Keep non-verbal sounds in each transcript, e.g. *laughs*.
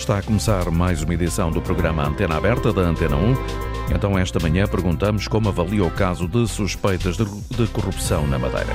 Está a começar mais uma edição do programa Antena Aberta da Antena 1. Então, esta manhã perguntamos como avalia o caso de suspeitas de corrupção na Madeira.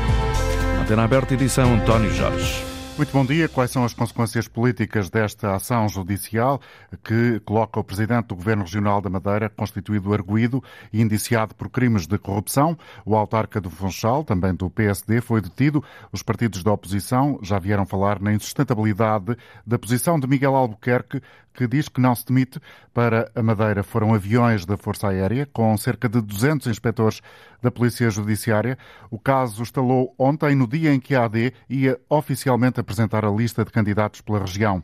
Antena Aberta, edição António Jorge. Muito bom dia. Quais são as consequências políticas desta ação judicial que coloca o presidente do Governo Regional da Madeira, constituído arguído e indiciado por crimes de corrupção? O autarca do Funchal, também do PSD, foi detido. Os partidos da oposição já vieram falar na insustentabilidade da posição de Miguel Albuquerque, que diz que não se demite. Para a Madeira foram aviões da Força Aérea, com cerca de 200 inspectores da Polícia Judiciária. O caso estalou ontem, no dia em que a AD ia oficialmente apresentar a lista de candidatos pela região.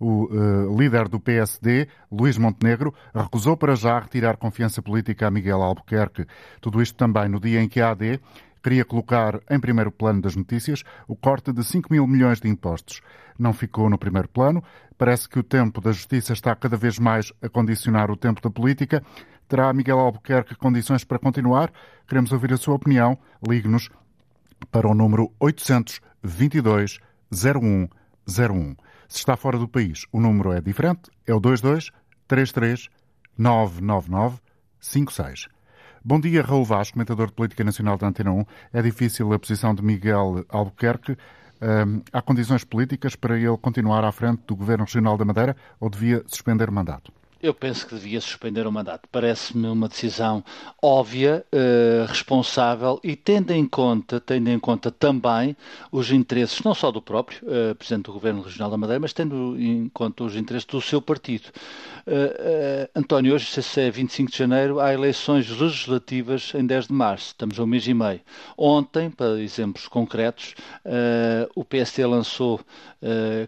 O uh, líder do PSD, Luís Montenegro, recusou para já retirar confiança política a Miguel Albuquerque. Tudo isto também no dia em que a AD queria colocar em primeiro plano das notícias o corte de 5 mil milhões de impostos. Não ficou no primeiro plano. Parece que o tempo da justiça está cada vez mais a condicionar o tempo da política. Terá Miguel Albuquerque condições para continuar? Queremos ouvir a sua opinião. Ligue-nos para o número 822 0101. Se está fora do país, o número é diferente. É o 22 33 999 56. Bom dia, Raul Vaz, comentador de Política Nacional da Antena 1. É difícil a posição de Miguel Albuquerque. Há condições políticas para ele continuar à frente do Governo Regional da Madeira ou devia suspender o mandato? Eu penso que devia suspender o mandato. Parece-me uma decisão óbvia, uh, responsável e tendo em conta, tendo em conta também os interesses não só do próprio uh, Presidente do Governo Regional da Madeira, mas tendo em conta os interesses do seu partido. Uh, António, hoje, se é 25 de janeiro, há eleições legislativas em 10 de março. Estamos a um mês e meio. Ontem, para exemplos concretos, o PST lançou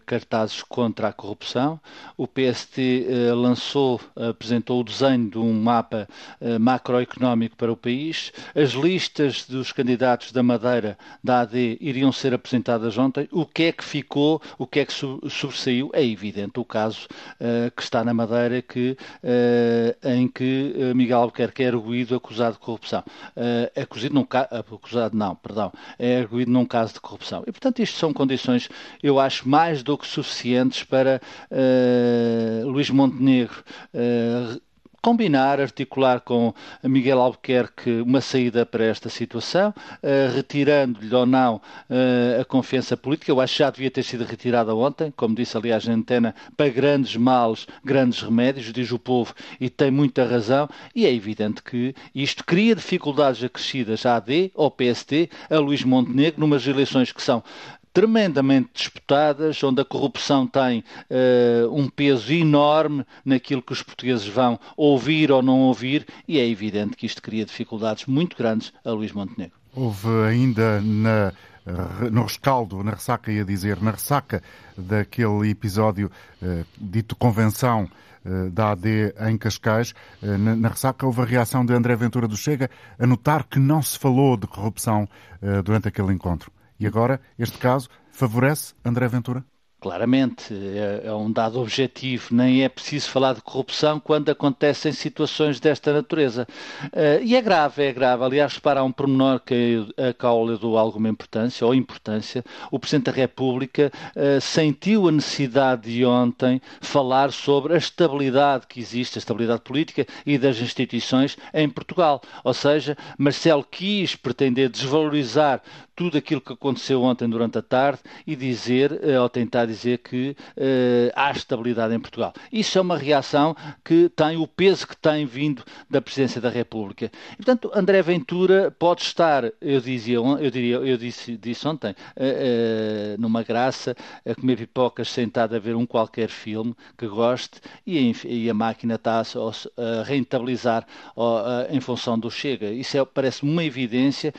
cartazes contra a corrupção, o PST lançou apresentou, apresentou o desenho de um mapa uh, macroeconómico para o país. As listas dos candidatos da Madeira, da AD, iriam ser apresentadas ontem. O que é que ficou, o que é que sobressaiu? É evidente o caso uh, que está na Madeira que, uh, em que Miguel Albuquerque é arguído acusado de corrupção. é acusado, num acusado não, perdão, é arguído num caso de corrupção. E, portanto, isto são condições, eu acho, mais do que suficientes para Luís Montenegro uh, combinar, articular com Miguel Albuquerque uma saída para esta situação, uh, retirando-lhe ou não uh, a confiança política. Eu acho que já devia ter sido retirada ontem, como disse aliás na antena, para grandes males, grandes remédios, diz o povo, e tem muita razão, e é evidente que isto cria dificuldades acrescidas à AD, ao PST, a Luís Montenegro, numas eleições que são tremendamente disputadas, onde a corrupção tem uh, um peso enorme naquilo que os portugueses vão ouvir ou não ouvir, e é evidente que isto cria dificuldades muito grandes a Luís Montenegro. Houve ainda na no rescaldo, na ressaca, ia dizer, na ressaca daquele episódio uh, dito convenção da AD em Cascais, na, na, ressaca houve a reação de André Ventura do Chega a notar que não se falou de corrupção durante aquele encontro. E agora, este caso favorece André Ventura? Claramente, é, é, um dado objetivo. Nem é preciso falar de corrupção quando acontecem situações desta natureza. Uh, e é grave, é grave. Aliás, repara, há um pormenor que a qual eu dou alguma importância, ou importância. O Presidente da República uh, sentiu a necessidade de ontem falar sobre a estabilidade que existe, a estabilidade política e das instituições em Portugal. Ou seja, Marcelo quis pretender desvalorizar tudo aquilo que aconteceu ontem durante a tarde e dizer, uh, ou tentar dizer que uh, há estabilidade em Portugal. Isso é uma reação que tem o peso que tem vindo da Presidência da República. E, portanto, André Ventura pode estar, eu dizia, eu diria, eu disse, disse ontem, uh, numa graça, a comer pipocas sentado a ver um qualquer filme que goste e, e a máquina está a, a rentabilizar em função do Chega. Isso é, parece-me uma evidência.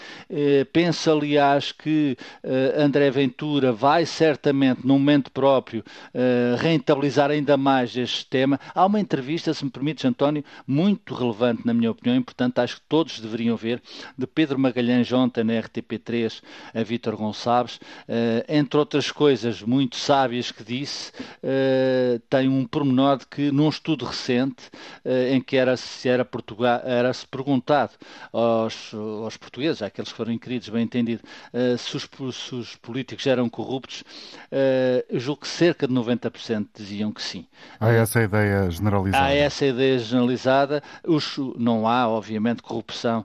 penso, aliás, que André Ventura vai certamente, num momento próprio uh, rentabilizar ainda mais este tema. Há uma entrevista, se me permites, António, muito relevante, na minha opinião, e portanto acho que todos deveriam ver, de Pedro Magalhães ontem na RTP3 a Vítor Gonçalves, uh, entre outras coisas muito sábias que disse, tem um pormenor de que num estudo recente em que era se era Portugal, era-se perguntado aos, aos portugueses, àqueles que foram inquiridos, bem entendido, se os, se, os, políticos eram corruptos, eu julgo que cerca de 90% diziam que sim. Há essa ideia generalizada. Há essa ideia generalizada. Os, não há, obviamente, corrupção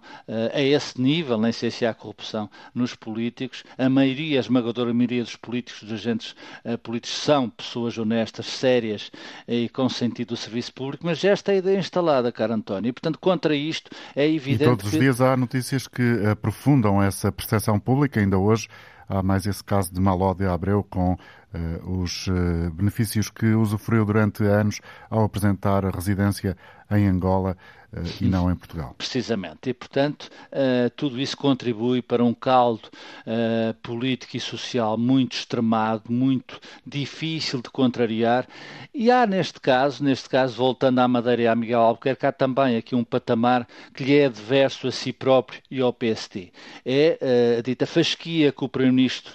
a esse nível, nem sei se há corrupção nos políticos. A maioria, a esmagadora maioria dos políticos, dos agentes políticos, são pessoas honestas, sérias e com sentido do serviço público, mas esta é a ideia instalada, cara António. E, portanto, contra isto é evidente. E todos os que... dias há notícias que aprofundam essa percepção pública. Ainda hoje há mais esse caso de Maló de Abreu com uh, os uh, benefícios que usufruiu durante anos ao apresentar a residência em Angola e não em Portugal. Precisamente. E, portanto, uh, tudo isso contribui para um caldo uh, político e social muito extremado, muito difícil de contrariar. E há, neste caso, neste caso, voltando à Madeira e à Miguel Albuquerque, há também aqui um patamar que lhe é adverso a si próprio e ao PST. É a dita fasquia que o Primeiro-Ministro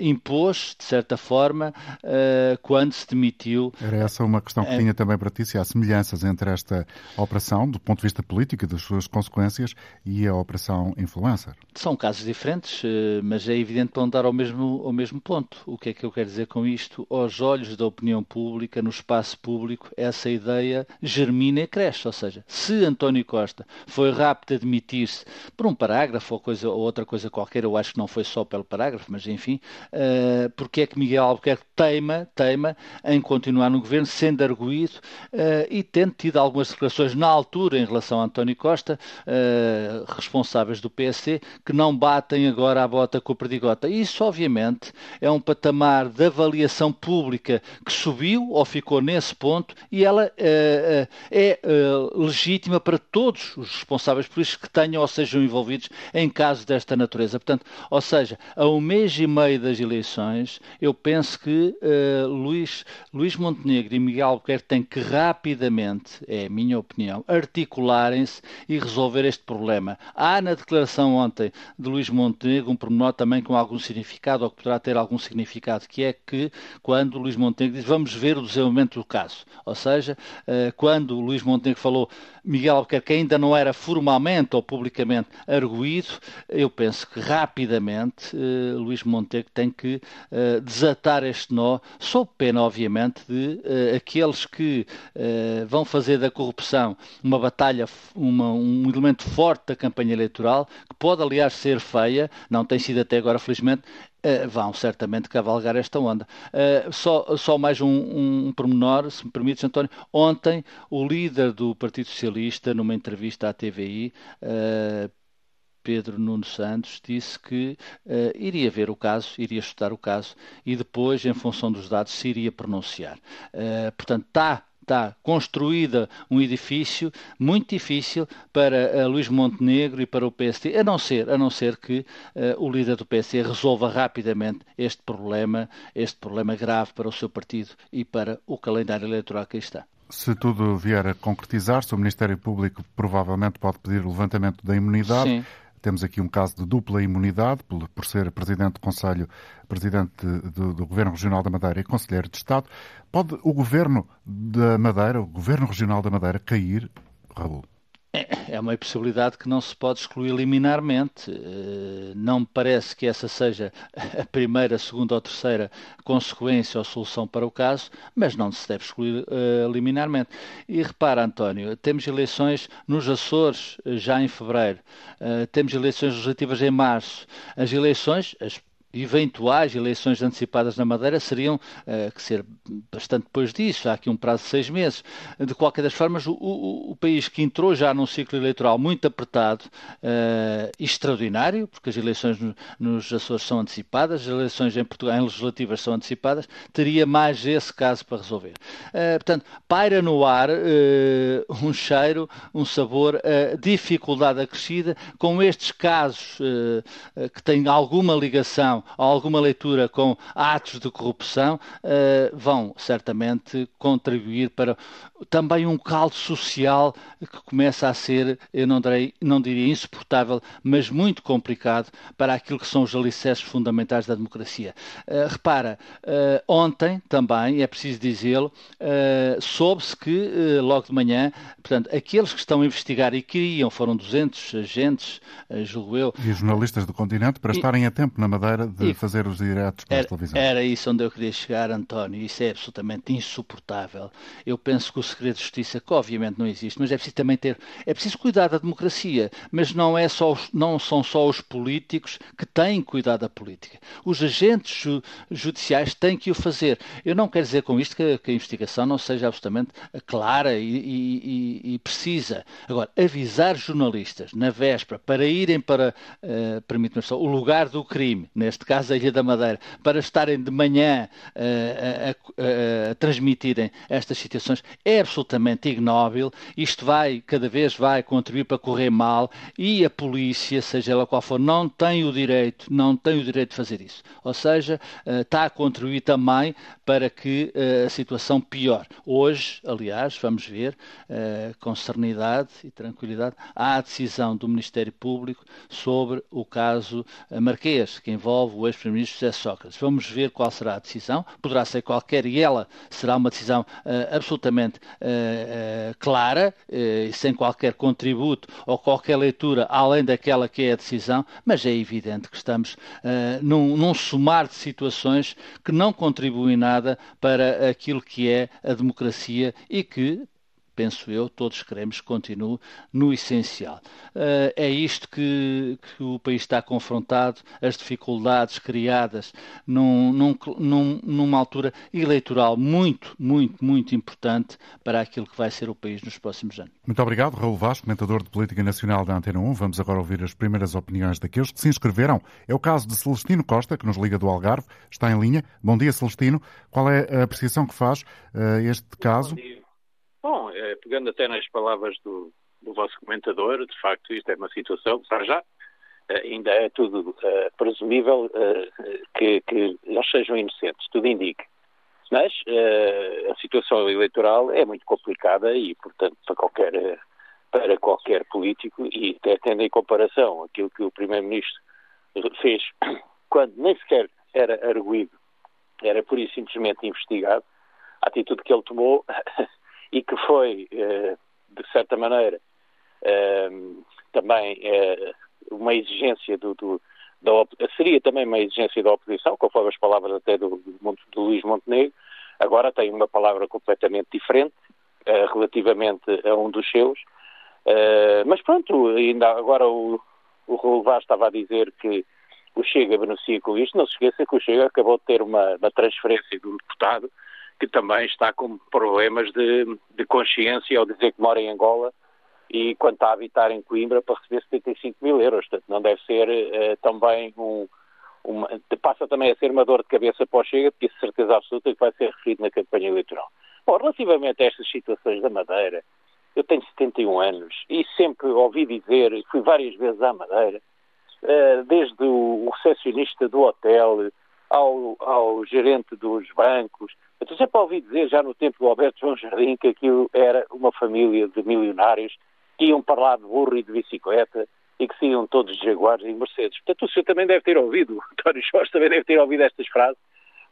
impôs, de certa forma, quando se demitiu. Era essa uma questão que tinha também para ti, se há semelhanças entre esta operação, do ponto de vista político e das suas consequências, e a operação influencer? São casos diferentes, eh, mas é evidente para andar ao mesmo, ao mesmo ponto. O que é que eu quero dizer com isto? Aos olhos da opinião pública, no espaço público, essa ideia germina e cresce. Ou seja, se António Costa foi rápido a admitir-se por um parágrafo ou, coisa, ou outra coisa qualquer, eu acho que não foi só pelo parágrafo, mas enfim, uh, porque é que Miguel Albuquerque teima, teima em continuar no governo, sendo arguído uh, e tendo tido algumas declarações na altura em relação a António Costa, uh, responsáveis do PSD, que não batem agora a bota com o perdigota. Isso, obviamente, é um patamar de avaliação pública que subiu ou ficou nesse ponto e ela uh, é legítima para todos os responsáveis políticos que tenham ou sejam envolvidos em casos desta natureza. Portanto, ou seja, a um mês e meio das eleições, eu penso que Luís, Luís Montenegro e Miguel Albuquerque têm que rapidamente, é a minha opinião, articularem-se e resolver este problema. Há na declaração ontem de Luís Montenegro um pormenor também com algum significado, ou que poderá ter algum significado, que é que quando Luís Montenegro diz vamos ver o desenvolvimento do caso. Ou seja, eh, quando Luís Montenegro falou Miguel Albuquerque ainda não era formalmente ou publicamente arguído, eu penso que rapidamente uh, Luís Montenegro tem que uh, desatar este nó, sob pena, obviamente, de aqueles que vão fazer da corrupção uma batalha, uma, um elemento forte da campanha eleitoral, que pode, aliás, ser feia, não tem sido até agora, felizmente, Uh, vão certamente cavalgar esta onda. Uh, só, só mais um, um, um pormenor, se me permites, António. Ontem, o líder do Partido Socialista, numa entrevista à TVI, uh, eh, Pedro Nuno Santos disse que uh, iria ver o caso, iria estudar o caso e depois, em função dos dados, se iria pronunciar. Uh, portanto, está está construída um edifício muito difícil para uh, Luís Montenegro e para o PST, a não ser, a não ser que uh, o líder do PST resolva rapidamente este problema, este problema grave para o seu partido e para o calendário eleitoral que está. Se tudo vier a concretizar-se, o Ministério Público provavelmente pode pedir o levantamento da imunidade. Sim. Temos aqui um caso de dupla imunidade, por, por ser Presidente do Conselho, Presidente do, do, Governo Regional da Madeira e Conselheiro de Estado. Pode o Governo da Madeira, o Governo Regional da Madeira, cair, Raul? É uma possibilidade que não se pode excluir liminarmente. Eh, não me parece que essa seja a primeira, segunda ou terceira consequência ou solução para o caso, mas não se deve excluir uh, liminarmente. E repara, António, temos eleições nos Açores eh, já em fevereiro, temos eleições legislativas em março. As eleições, as eventuais eleições antecipadas na Madeira seriam uh, que ser bastante depois disso, há aqui um prazo de seis meses. De qualquer das formas, o, o, o país que entrou já num ciclo eleitoral muito apertado uh, extraordinário, porque as eleições no, nos Açores são antecipadas, as eleições em Portugal, em legislativas são antecipadas, teria mais esse caso para resolver. Uh, portanto, paira no ar um cheiro, um sabor, dificuldade acrescida com estes casos que têm alguma ligação alguma leitura com atos de corrupção, uh, vão certamente contribuir para também um caldo social que começa a ser, eu não, direi, não diria insuportável, mas muito complicado para aquilo que são os alicerces fundamentais da democracia. Uh, repara, uh, ontem também, é preciso dizê-lo, uh, soube-se que logo de manhã, portanto, aqueles que estão a investigar e queriam, foram 200 agentes, julgo eu. E jornalistas do continente para e, estarem a tempo na Madeira de e, fazer os diretos para era, a televisão. Era isso onde eu queria chegar, António, isso é absolutamente insuportável. Eu penso que o segredo de justiça, que obviamente não existe, mas é preciso também ter, é preciso cuidar da democracia, mas não, é só os, não são só os políticos que têm que cuidar da política. Os agentes ju, judiciais têm que o fazer. Eu não quero dizer com isto que, que a investigação não seja absolutamente clara e, e, e, precisa. Agora, avisar jornalistas na véspera para irem para, uh, permite-me só, o lugar do crime, neste caso a Ilha da Madeira, para estarem de manhã uh, a, a, a transmitirem estas situações, é absolutamente ignóbil. Isto vai, cada vez vai contribuir para correr mal e a polícia, seja ela qual for, não tem o direito, não tem o direito de fazer isso. Ou seja, uh, está a contribuir também para que uh, a situação piore. Hoje, aliás, vamos ver uh, com serenidade e tranquilidade a decisão do Ministério Público sobre o caso Marquês, que envolve o ex-primeiro-ministro José Sócrates. Vamos ver qual será a decisão. Poderá ser qualquer e ela será uma decisão absolutamente clara, sem qualquer contributo ou qualquer leitura além daquela que é a decisão, mas é evidente que estamos num, num somar de situações que não contribuem nada para aquilo que é a democracia e que, penso eu, todos queremos que continue no essencial. Uh, é isto que, que, o país está confrontado, as dificuldades criadas num, num, num, numa altura eleitoral muito, muito, muito importante para aquilo que vai ser o país nos próximos anos. Muito obrigado, Raul Vaz, comentador de Política Nacional da Antena 1. Vamos agora ouvir as primeiras opiniões daqueles que se inscreveram. É o caso de Celestino Costa, que nos liga do Algarve, está em linha. Bom dia, Celestino. Qual é a apreciação que faz uh, este caso? Bom dia. Bom, é, pegando até nas palavras do, do, vosso comentador, de facto isto é uma situação, para já, eh, ainda é tudo uh, presumível que, que, eles sejam inocentes, tudo indica. Mas a situação eleitoral é muito complicada e, portanto, para qualquer, para qualquer político, e até tendo em comparação aquilo que o Primeiro-Ministro fez *coughs* quando nem sequer era arguído, era pura e simplesmente investigado, a atitude que ele tomou e que foi, eh, de certa maneira, eh, também eh, uma exigência do, do da, seria também uma exigência da oposição, conforme as palavras até do, do, do Luís Montenegro, agora tem uma palavra completamente diferente relativamente a um dos seus, mas pronto, ainda agora o, o Raul estava a dizer que o Chega beneficia com isto, não se esqueça que o Chega acabou de ter uma, uma transferência do deputado que também está com problemas de, de consciência ao dizer que mora em Angola e quando está a habitar em Coimbra para receber 75 mil euros. Portanto, não deve ser uh, também um. Uma, passa também a ser uma dor de cabeça para o Chega, porque isso certeza absoluta que vai ser referido na campanha eleitoral. Bom, relativamente a estas situações da Madeira, eu tenho 71 anos e sempre ouvi dizer, fui várias vezes à Madeira, uh, desde o recepcionista do hotel ao, ao gerente dos bancos, eu sempre ouvi dizer, já no tempo do Alberto João Jardim, que aquilo era uma família de milionários que iam para lá de burro e de bicicleta e que iam todos de Jaguares e Mercedes. Portanto, o senhor também deve ter ouvido, *laughs* o António Jorge também deve ter ouvido estas frases,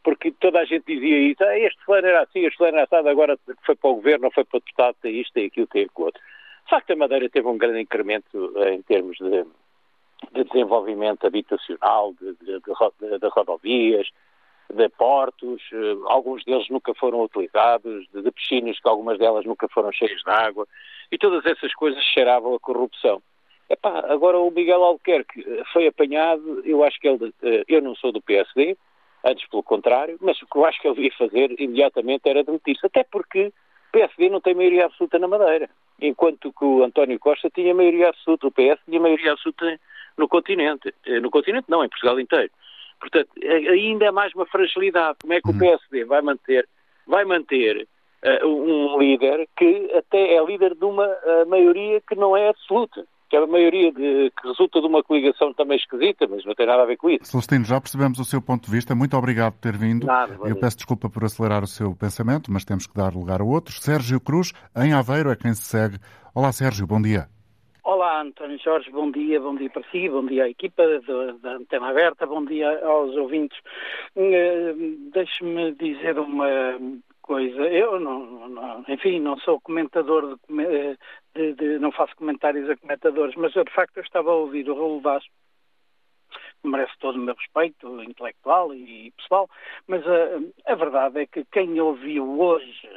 porque toda a gente dizia isso, ah, este fulano era assim, este fulano era assado, agora foi para o governo, foi para o deputado, tem isto, tem aquilo, tem aquilo outro. De facto, a Madeira teve um grande incremento eh, em termos de, de desenvolvimento habitacional, de, de, de, de rodovias, de portos, eh, alguns deles nunca foram utilizados, de, piscinas que algumas delas nunca foram cheias de água, e todas essas coisas cheiravam a corrupção. Epá, agora o Miguel Albuquerque eh, foi apanhado, eu acho que ele, eh, eu não sou do PSD, antes pelo contrário, mas o que eu acho que ele devia fazer imediatamente era demitir-se, até porque o PSD não tem maioria absoluta na Madeira, enquanto que o António Costa tinha maioria absoluta, o PS tinha maioria absoluta no continente, no continente não, em Portugal inteiro. Portanto, ainda é mais uma fragilidade. Como é que o hum. PSD vai manter, vai manter uh, um líder que até é líder de uma uh, maioria que não é absoluta? que é uma maioria de, que resulta de uma coligação também esquisita, mas não tem nada a ver com isso. Celestino, já percebemos o seu ponto de vista. Muito obrigado por ter vindo. Nada, Eu peço desculpa por acelerar o seu pensamento, mas temos que dar lugar a outros. Sérgio Cruz, em Aveiro, é quem se segue. Olá, Sérgio, bom dia. Olá, António Jorge, bom dia, bom dia para si, bom dia à equipa da Antena Aberta, bom dia aos ouvintes. Uh, Deixe-me dizer uma coisa. Eu, não, não, enfim, não sou comentador, de, de, de, não faço comentários a comentadores, mas eu, de facto, eu estava a ouvir o Raul Vaz merece todo o meu respeito intelectual e pessoal, mas a, a, verdade é que quem ouviu hoje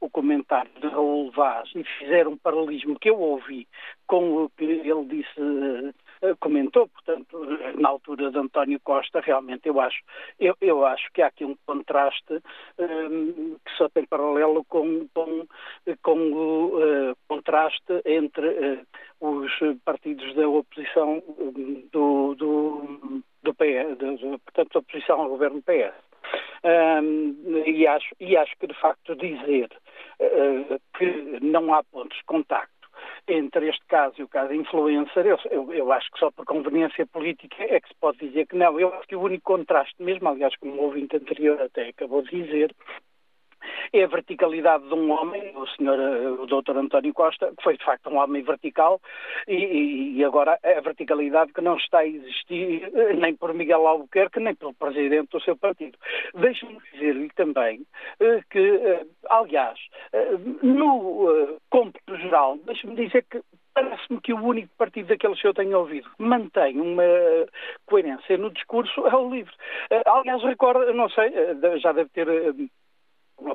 o comentário de Raul Vaz e fizer um paralelismo que eu ouvi com o que ele disse eh, comentou, portanto, na altura de António Costa, realmente eu acho, eu, eu acho que há aqui um contraste um, ehm, que só tem paralelo com, com, com o uh, contraste entre uh, os partidos da oposição do, do, do PS, portanto, oposição ao governo PS. Um, ehm, e, acho, e acho que, de facto, dizer uh, que não há pontos de contacto entre este caso e o caso influencer, eu, eu, eu, acho que só por conveniência política é que se pode dizer que não. Eu acho que o único contraste, mesmo aliás, como o ouvinte anterior até acabou de dizer, é a verticalidade de um homem, o senhor, eh, o doutor António Costa, que foi de facto um homem vertical, e, e agora a verticalidade que não está a existir eh, nem por Miguel Albuquerque, nem pelo presidente do seu partido. Deixe-me dizer-lhe também eh, que, aliás, no cômputo geral, deixe-me dizer que parece-me que o único partido daqueles que eu tenho ouvido mantém uma coerência no discurso é o LIVRE. Aliás, recordo, não sei, já deve ter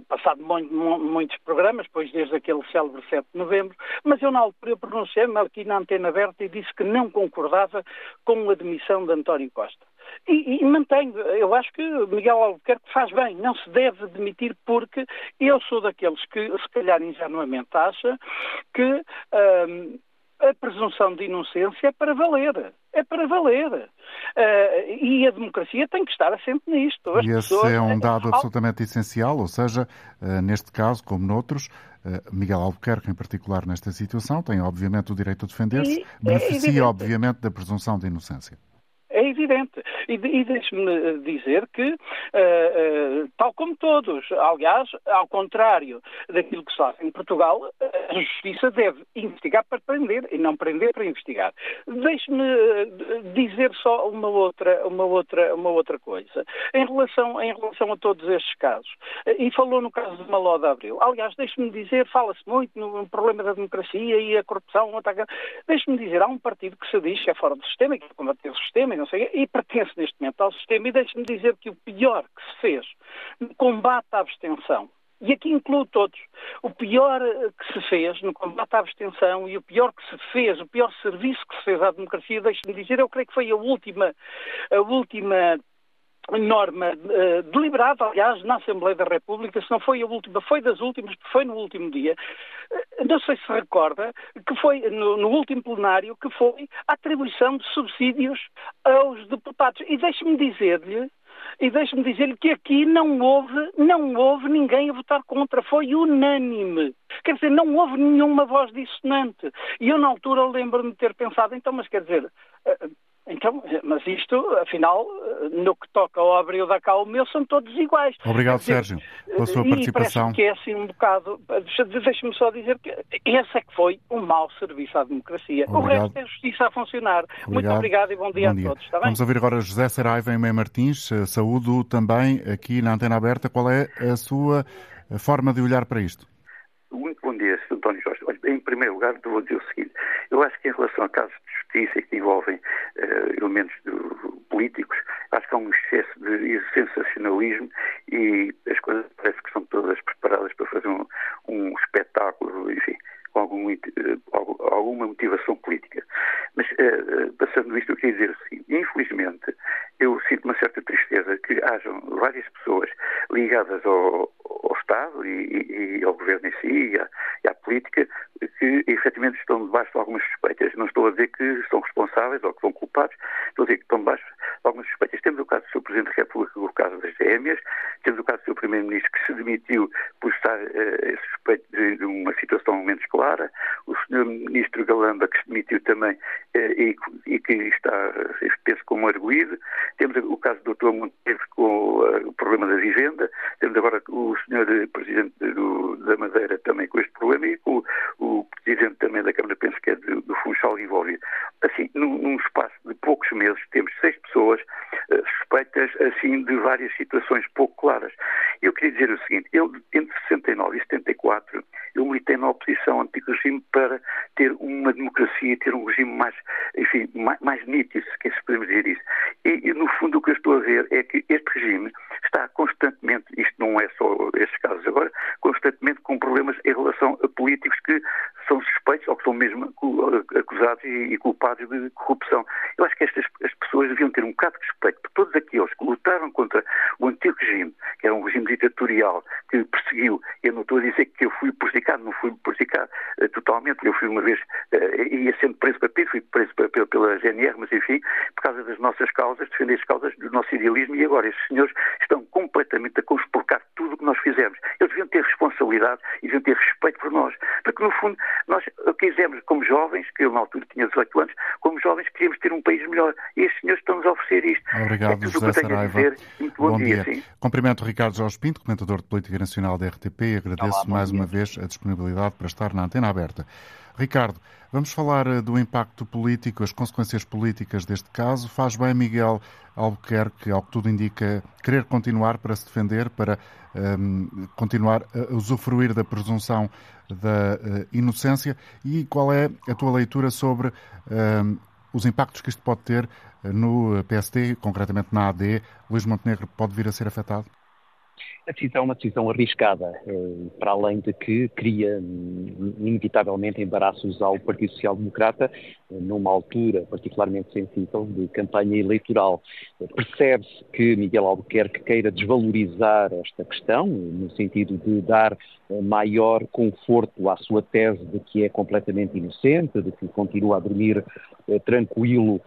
passado muito, muitos programas, depois desde aquele célebre 7 de novembro, mas eu na altura pronunciei-me aqui na antena aberta e disse que não concordava com a demissão de António Costa. E, e mantenho, eu acho que Miguel Albuquerque faz bem, não se deve demitir porque eu sou daqueles que, se calhar ingenuamente, acha que hum, a presunção de inocência é para valer. É para valer. Uh, e a democracia tem que estar assente nisto. As e esse pessoas... é um dado absolutamente essencial, ou seja, uh, neste caso, como noutros, uh, Miguel Albuquerque, em particular nesta situação, tem obviamente o direito de defender-se, beneficia, é obviamente, da presunção de inocência. É evidente. E, e deixe-me dizer que, uh, uh, tal como todos, aliás, ao contrário daquilo que se faz em Portugal, a justiça deve investigar para prender e não prender para investigar. Deixe-me dizer só uma outra, uma outra, uma outra coisa. Em relação, em relação a todos estes casos, e falou no caso de Maló de Abril, aliás, deixe-me dizer, fala-se muito no problema da democracia e a corrupção, deixe-me dizer, há um partido que se diz que é fora do sistema, que combater o sistema, não sei, e pertence neste momento ao sistema. E deixe-me dizer que o pior que se fez no combate à abstenção, e aqui incluo todos, o pior eh, que se fez no combate à abstenção e o pior que se fez, o pior serviço que se fez à democracia, deixe-me dizer, eu creio que foi a última, a última norma uh, deliberada, aliás, na Assembleia da República, se não foi a última, foi das últimas, foi no último dia. Uh, não sei se recorda que foi no, no, último plenário que foi a atribuição de subsídios aos deputados. E deixe-me dizer-lhe e deixe-me dizer-lhe que aqui não houve, não houve ninguém a votar contra, foi unânime. Quer dizer, não houve nenhuma voz dissonante. E eu, na altura, lembro-me de ter pensado, então, mas quer dizer, então, mas isto, afinal, no que toca ao Abril da Cal, o meu são todos iguais. Obrigado, dizer, Sérgio, pela sua participação. que é assim um bocado. Deixe-me só dizer que esse é que foi um mau serviço à democracia. Obrigado. O resto é justiça a funcionar. Obrigado. Muito obrigado e bom dia bom a todos. Está Vamos ouvir agora José Saraiva em Meia Martins. Eh, saúdo também aqui na Antena Aberta. Qual é a sua forma de olhar para isto? Muito bom dia, Sr. António Jorge. Em primeiro lugar, vou dizer o seguinte. Eu acho que em relação a casos de justiça que envolvem uh, elementos políticos, acho que há um excesso de sensacionalismo e as coisas parece que são todas preparadas para fazer um, um espetáculo, enfim, com algum, uh, alguma motivação política. Mas, uh, passando isto, eu queria dizer assim, infelizmente, eu sinto uma certa tristeza que hajam várias pessoas ligadas ao, ao Estado e, e, ao governo em si e à, e à, política que efetivamente estão debaixo de algumas suspeitas. Não estou a dizer que são responsáveis ou que são culpados, estou a dizer que estão debaixo de algumas suspeitas. Temos o caso do Sr. Presidente da República, o caso das gêmeas, temos o caso do Sr. Primeiro-Ministro que se demitiu por estar uh, suspeito de, de, uma situação menos clara, o Sr. Ministro Galamba que se demitiu também e, e, que está, penso, como arguído. Temos o caso do Dr. Monteiro com o problema da vivenda. Temos agora o Sr. Presidente do, da Madeira também com este problema e com o, o Presidente também da Câmara, penso que é do, do Funchal envolvido. Assim, num, num, espaço de poucos meses, temos seis pessoas suspeitas, assim, de várias situações pouco claras. Eu queria dizer o seguinte, eu, entre 69 e 74, eu militei na oposição anti-regime para ter uma democracia, ter um regime mais, enfim, mais, mais nítido, se podemos dizer isso. E, e, no fundo, o que eu estou a ver é que este regime está constantemente, isto não é só estes casos agora, constantemente com problemas em relação a políticos que são suspeitos ou que são mesmo acusados e, culpados de corrupção. Eu acho que estas as pessoas deviam ter um bocado de respeito todos aqueles que lutaram contra o antigo regime, que era um regime ditatorial, que perseguiu. Eu não estou a dizer que eu fui prejudicado, não fui prejudicado uh, totalmente. Eu fui uma vez, uh, ia sendo preso para PIS, fui preso pela, pela GNR, mas enfim, por causa das nossas causas, defender as causas do nosso idealismo e agora estes senhores estão completamente a conspurcar tudo o que nós fizemos. Eles deviam ter responsabilidade e deviam ter respeito por nós. Porque, no fundo, nós quisemos, como jovens, que eu na altura tinha 18 anos, como jovens queríamos ter um país melhor. E estes senhores estão-nos a oferecer isto. Obrigado, é José Saraiva. Muito bom, bom dia. dia. Cumprimento o Ricardo Jorge Pinto, comentador de Política Nacional da RTP, e agradeço Olá, mais dia. uma vez a disponibilidade para estar na antena aberta. Ricardo, vamos falar eh, do impacto político, as consequências políticas deste caso. Faz bem Miguel Albuquerque, ao que tudo indica, querer continuar para se defender, para um, ehm, continuar a usufruir da presunção da uh, inocência. E qual é a tua leitura sobre um, ehm, os impactos que isto pode ter eh, no PSD, concretamente na AD? Luís Montenegro pode vir a ser afetado? A decisão é uma decisão arriscada, eh, para além de que cria hum, inevitavelmente embaraços ao Partido Social Democrata, eh, numa altura particularmente sensível de campanha eleitoral. Percebe-se que Miguel Albuquerque queira desvalorizar esta questão, no sentido de dar eh, maior conforto à sua tese de que é completamente inocente, de que continua a dormir tranquilo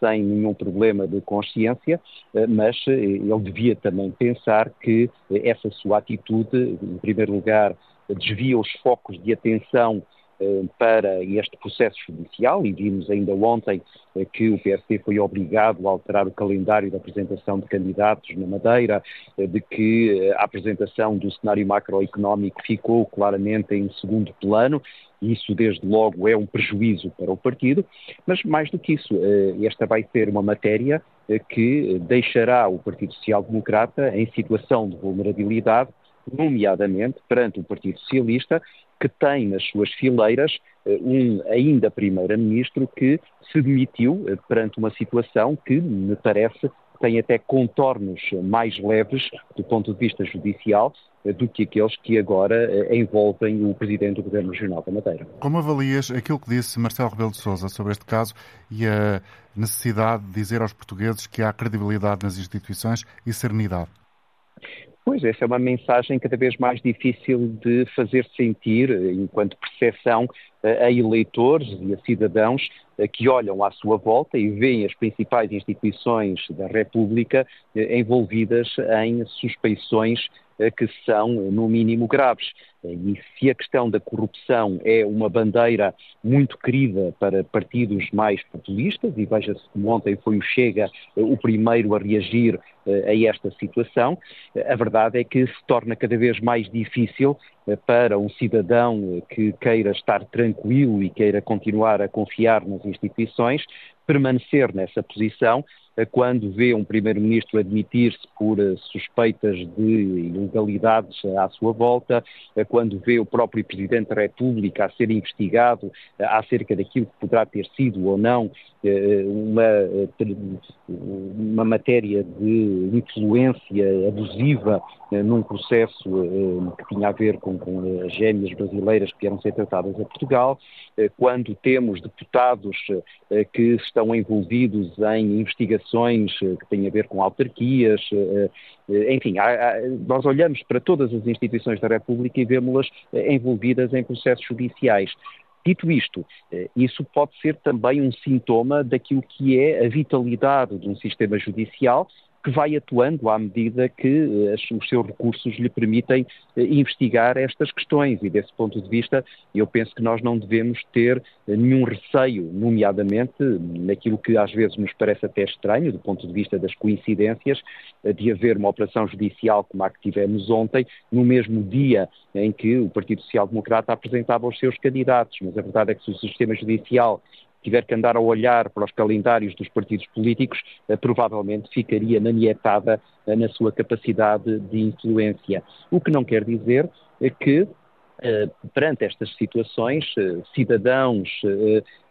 sem nenhum problema de consciência, mas ele devia também pensar que essa sua atitude, em primeiro lugar, desvia os focos de atenção eh, para este processo judicial e vimos ainda ontem eh, que o PSD foi obrigado a alterar o calendário da apresentação de candidatos na Madeira, eh, de que a apresentação do cenário macroeconómico ficou claramente em segundo plano. Isso, desde logo, é um prejuízo para o partido, mas mais do que isso, esta vai ser uma matéria que deixará o Partido Social Democrata em situação de vulnerabilidade, nomeadamente perante o Partido Socialista, que tem nas suas fileiras eh, um ainda primeiro-ministro que se demitiu eh, perante uma situação que, me parece, tem até contornos mais leves do ponto de vista judicial eh, do que aqueles que agora envolvem o Presidente do Governo Regional da Madeira. Como avalias aquilo que disse Marcelo Rebelo de Sousa sobre este caso e a necessidade de dizer aos portugueses que há credibilidade nas instituições e serenidade? Pois, essa é uma mensagem cada vez mais difícil de fazer sentir enquanto percepção eh, a eleitores e a cidadãos eh, que olham à sua volta e veem as principais instituições da República eh, envolvidas em suspeições que são, no mínimo, graves. E se a questão da corrupção é uma bandeira muito querida para partidos mais populistas, e veja-se como ontem foi o Chega o primeiro a reagir a esta situação, a verdade é que se torna cada vez mais difícil para um cidadão que queira estar tranquilo e queira continuar a confiar nas instituições, permanecer nessa posição quando vê um primeiro-ministro admitir-se por eh, suspeitas de ilegalidades à sua volta, quando vê o próprio Presidente da República a ser investigado eh, acerca daquilo que poderá ter sido ou não eh, uma, uma matéria de influência abusiva num processo que tinha a ver com, com as gêmeas brasileiras que vieram ser tratadas a Portugal, quando temos deputados que estão envolvidos em investigações questões eh, que têm a ver com autarquias, eh, eh, enfim, nós olhamos para todas as instituições da República e vemos-las envolvidas em processos judiciais. Dito isto, isso pode ser também um sintoma daquilo que é a vitalidade de um sistema judicial que vai atuando à medida que os seus recursos lhe permitem investigar estas questões. E desse ponto de vista, eu penso que nós não devemos ter nenhum receio, nomeadamente naquilo que às vezes nos parece até estranho, do ponto de vista das coincidências, de haver uma operação judicial como a que tivemos ontem, no mesmo dia em que o Partido Social Democrata apresentava os seus candidatos. Mas a verdade é que se o sistema judicial tiver que andar a olhar para os calendários dos partidos políticos, eh, provavelmente ficaria manietada eh, na sua capacidade de influência. O que não quer dizer é que eh, perante estas situações, cidadãos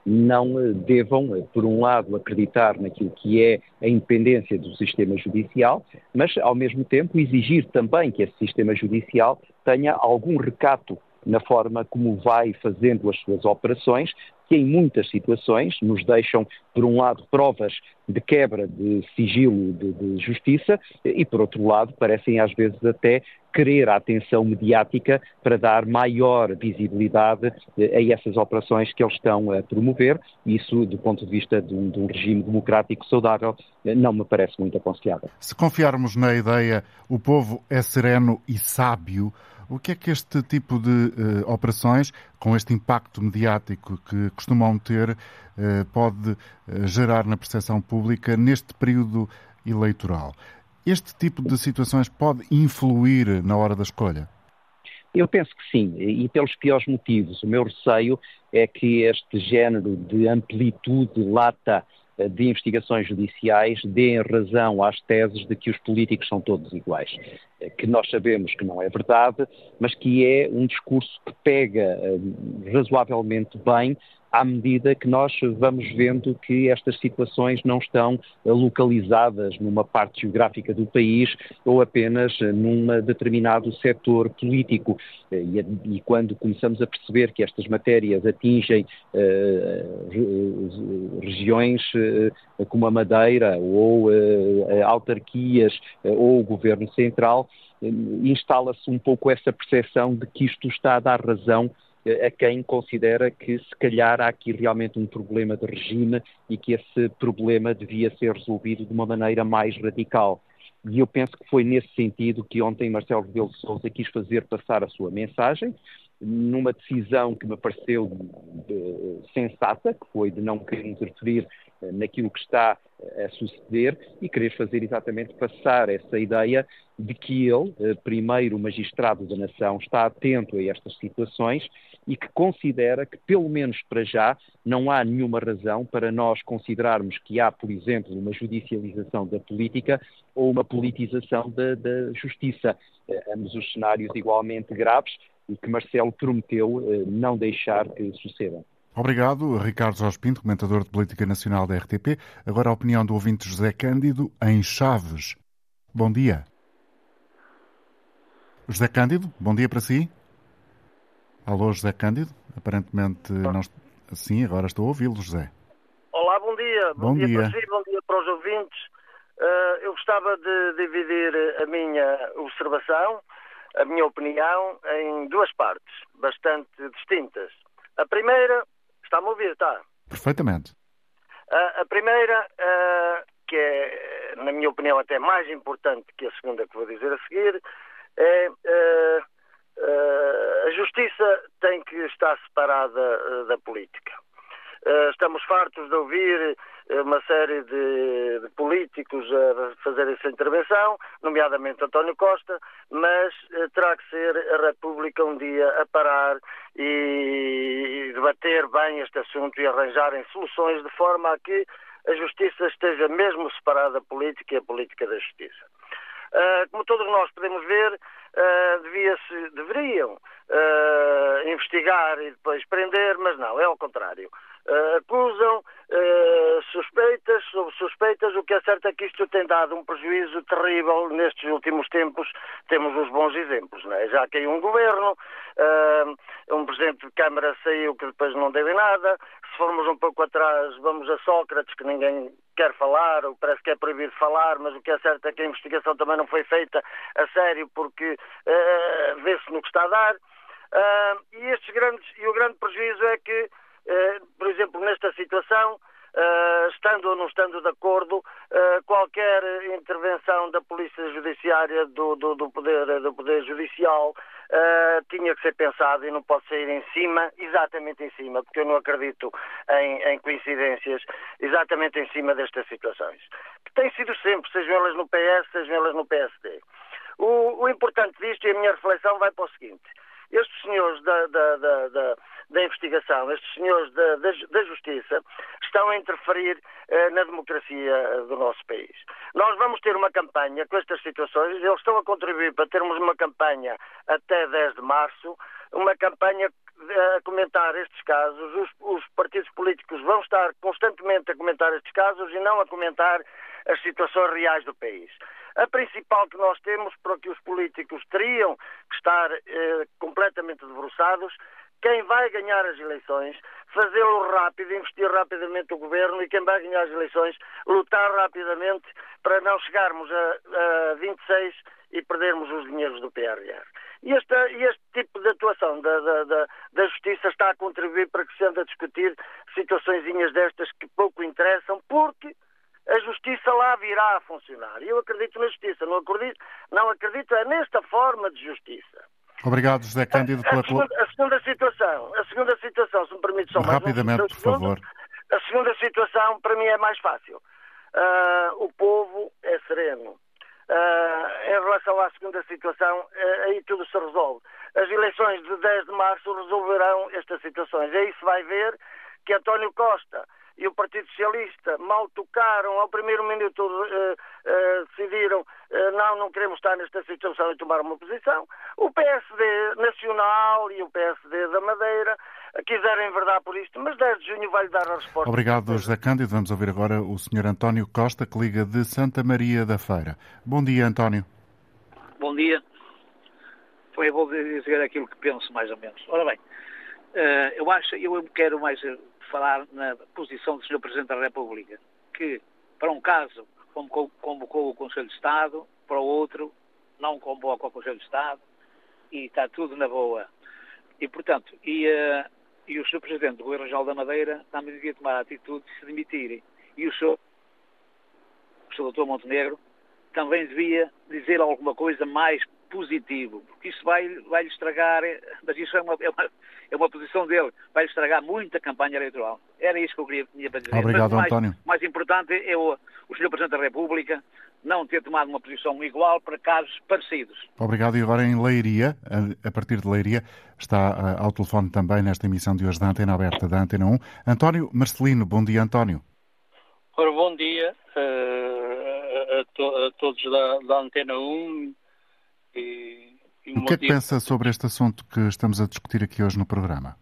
não devam, por um lado, acreditar naquilo que é a independência do sistema judicial, mas, ao mesmo tempo, exigir também que esse sistema judicial tenha algum recato na forma como vai fazendo as suas operações, que em muitas situações nos deixam, por um lado, provas de quebra de sigilo de, de justiça e, por outro lado, parecem às vezes até querer a atenção mediática para dar maior visibilidade a essas operações que eles estão a promover. Isso, do ponto de vista de um, de um regime democrático saudável, não me parece muito aconselhável. Se confiarmos na ideia o povo é sereno e sábio, o que é que este tipo de uh, operações, com este impacto mediático que costumam ter, uh, pode uh, gerar na percepção pública neste período eleitoral? Este tipo de situações pode influir na hora da escolha? Eu penso que sim, e pelos piores motivos. O meu receio é que este género de amplitude lata de investigações judiciais deem razão às teses de que os políticos são todos iguais. Que nós sabemos que não é verdade, mas que é um discurso que pega eh, razoavelmente bem à medida que nós vamos vendo que estas situações não estão localizadas numa parte geográfica do país ou apenas num determinado setor político. E, e, quando começamos a perceber que estas matérias atingem uh, regiões uh, como a Madeira ou uh, autarquias ou o governo central, instala-se um pouco essa percepção de que isto está a dar razão a quem considera que se calhar há aqui realmente um problema de regime e que esse problema devia ser resolvido de uma maneira mais radical. E eu penso que foi nesse sentido que ontem Marcelo Rebelo de Sousa quis fazer passar a sua mensagem, numa decisão que me pareceu de, sensata, que foi de não querer interferir eh, naquilo que está eh, a suceder e querer fazer exatamente passar essa ideia de que ele, eh, primeiro magistrado da nação, está atento a estas situações e que considera que, pelo menos para já, não há nenhuma razão para nós considerarmos que há, por exemplo, uma judicialização da política ou uma politização da, da justiça. Eh, ambos os cenários igualmente graves e que Marcelo prometeu eh, não deixar que sucedam. Obrigado, Ricardo Jorge Pinto, comentador de Política Nacional da RTP. Agora a opinião do ouvinte José Cândido, em Chaves. Bom dia. José Cândido, bom dia para si. Alô, José Cândido? Aparentemente não. Sim, agora estou a ouvi-lo, José. Olá, bom dia. Bom, bom dia, dia, para si, bom dia para os ouvintes. Uh, eu gostava de dividir a minha observação, a minha opinião, em duas partes, bastante distintas. A primeira, está-me a ouvir, está? Perfeitamente. Uh, a primeira, uh, que é, na minha opinião, até mais importante que a segunda que vou dizer a seguir, é Uh, a justiça tem que estar separada uh, da política. Uh, estamos fartos de ouvir uma série de, de, políticos a fazer essa intervenção, nomeadamente António Costa, mas terá que ser a República um dia a parar e, e debater bem este assunto e arranjarem soluções de forma a que a justiça esteja mesmo separada da política e a política da justiça. como todos nós podemos ver, uh, devia-se, deveriam uh, investigar e depois prender, mas não, é ao contrário. Uh, acusam uh, suspeitas sobre suspeitas, o que é certo é que isto tem dado um prejuízo terrível nestes últimos tempos. Temos os bons exemplos, não é? Já caiu um governo, uh, um presidente de Câmara saiu que depois não deu em nada. Se formos um pouco atrás, vamos a Sócrates, que ninguém quer falar, ou parece que é proibido falar, mas o que é certo é que a investigação também não foi feita a sério, porque vê-se no que está a dar. E estes grandes e o grande prejuízo é que, por exemplo, nesta situação, uh, estando ou não estando de acordo, uh, qualquer intervenção da Polícia Judiciária, do, do, do, poder, do poder Judicial, tinha que ser pensado e não pode sair em cima, exatamente em cima, porque eu não acredito em, em coincidências, exatamente em cima destas situações. Que têm sido sempre, sejam elas no PS, sejam elas no PSD. O, o importante disto, e a minha reflexão vai para o seguinte, estes senhores da, da, da, da da investigação, estes senhores da, da, da Justiça, estão a interferir eh, na democracia eh, do nosso país. Nós vamos ter uma campanha com estas situações, eles estão a contribuir para termos uma campanha até 10 de março, uma campanha eh, a comentar estes casos, os, os, partidos políticos vão estar constantemente a comentar estes casos e não a comentar as situações reais do país. A principal que nós temos para que os políticos teriam que estar eh, completamente debruçados quem vai ganhar as eleições, fazê-lo rápido, investir rapidamente o governo e quem vai ganhar as eleições, lutar rapidamente para não chegarmos a, a 26 e perdermos os dinheiros do PRR. E este, este tipo de atuação da, da, da, da, Justiça está a contribuir para que se ande a discutir situações destas que pouco interessam, porque a Justiça lá virá a funcionar. E eu acredito na Justiça, não acredito, não acredito é nesta forma de Justiça. Obrigado, José Cândido, pela... A segunda, a segunda situação, a segunda situação, se me permite só mais Rapidamente, um por favor. A segunda situação, para mim, é mais fácil. Uh, o povo é sereno. Uh, em relação à segunda situação, uh, aí tudo se resolve. As eleições de 10 de março resolverão estas situações. Aí se vai ver que António Costa e o Partido Socialista mal tocaram ao primeiro minuto, uh, uh, decidiram uh, não, não queremos estar nesta situação e tomar uma posição. O PSD Nacional e o PSD da Madeira quiserem verdade por isto, mas 10 de junho vai-lhe dar a resposta. Obrigado, José Cândido. Vamos ouvir agora o Sr. António Costa, que liga de Santa Maria da Feira. Bom dia, António. Bom dia. Foi vou dizer aquilo que penso, mais ou menos. Ora bem, eu acho, eu quero mais falar na posição do Sr. Presidente da República, que, para um caso, convocou o Conselho de Estado, para o outro, não convoca o Conselho de Estado, e está tudo na boa. E, portanto, e, uh, e o Sr. Presidente do Governo Regional da Madeira também devia tomar a atitude de se demitirem. E. O Sr. Dr. Montenegro também devia dizer alguma coisa mais positivo, porque isso vai, vai lhe estragar, mas isso é uma, é uma, é uma posição dele, vai lhe estragar muita campanha eleitoral. Era isso que eu queria, tinha para dizer. Obrigado, mas, António. O mais importante é o, o Sr. Presidente da República não ter tomado uma posição igual para casos parecidos. Obrigado. E agora em Leiria, a partir de Leiria, está ao telefone também nesta emissão de hoje da Antena Aberta da Antena 1. António Marcelino, bom dia, António. Ora, bom dia uh, a, to, a, todos da, da Antena 1 e, e o que é que pensa sobre este assunto que estamos a discutir aqui hoje no programa?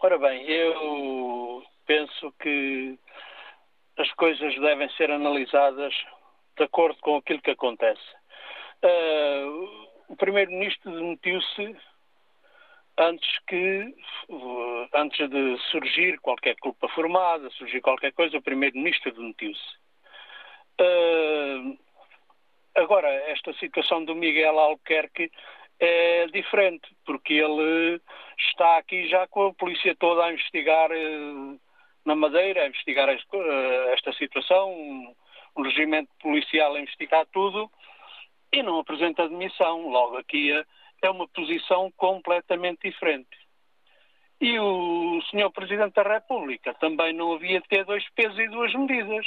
Ora bem, eu penso que as coisas devem ser analisadas de acordo com aquilo que acontece. Uh, o Primeiro-Ministro demitiu-se antes que, antes de surgir qualquer culpa formada, surgir qualquer coisa, o Primeiro-Ministro demitiu-se. Uh, Agora, esta situação do Miguel Albuquerque é diferente, porque ele está aqui já com a polícia toda a investigar eh, na Madeira, a investigar eh, esta situação, o regimento policial a investigar tudo, e não apresenta admissão. Logo aqui é, é uma posição completamente diferente. E o Sr. Presidente da República também não havia de ter dois pesos e duas medidas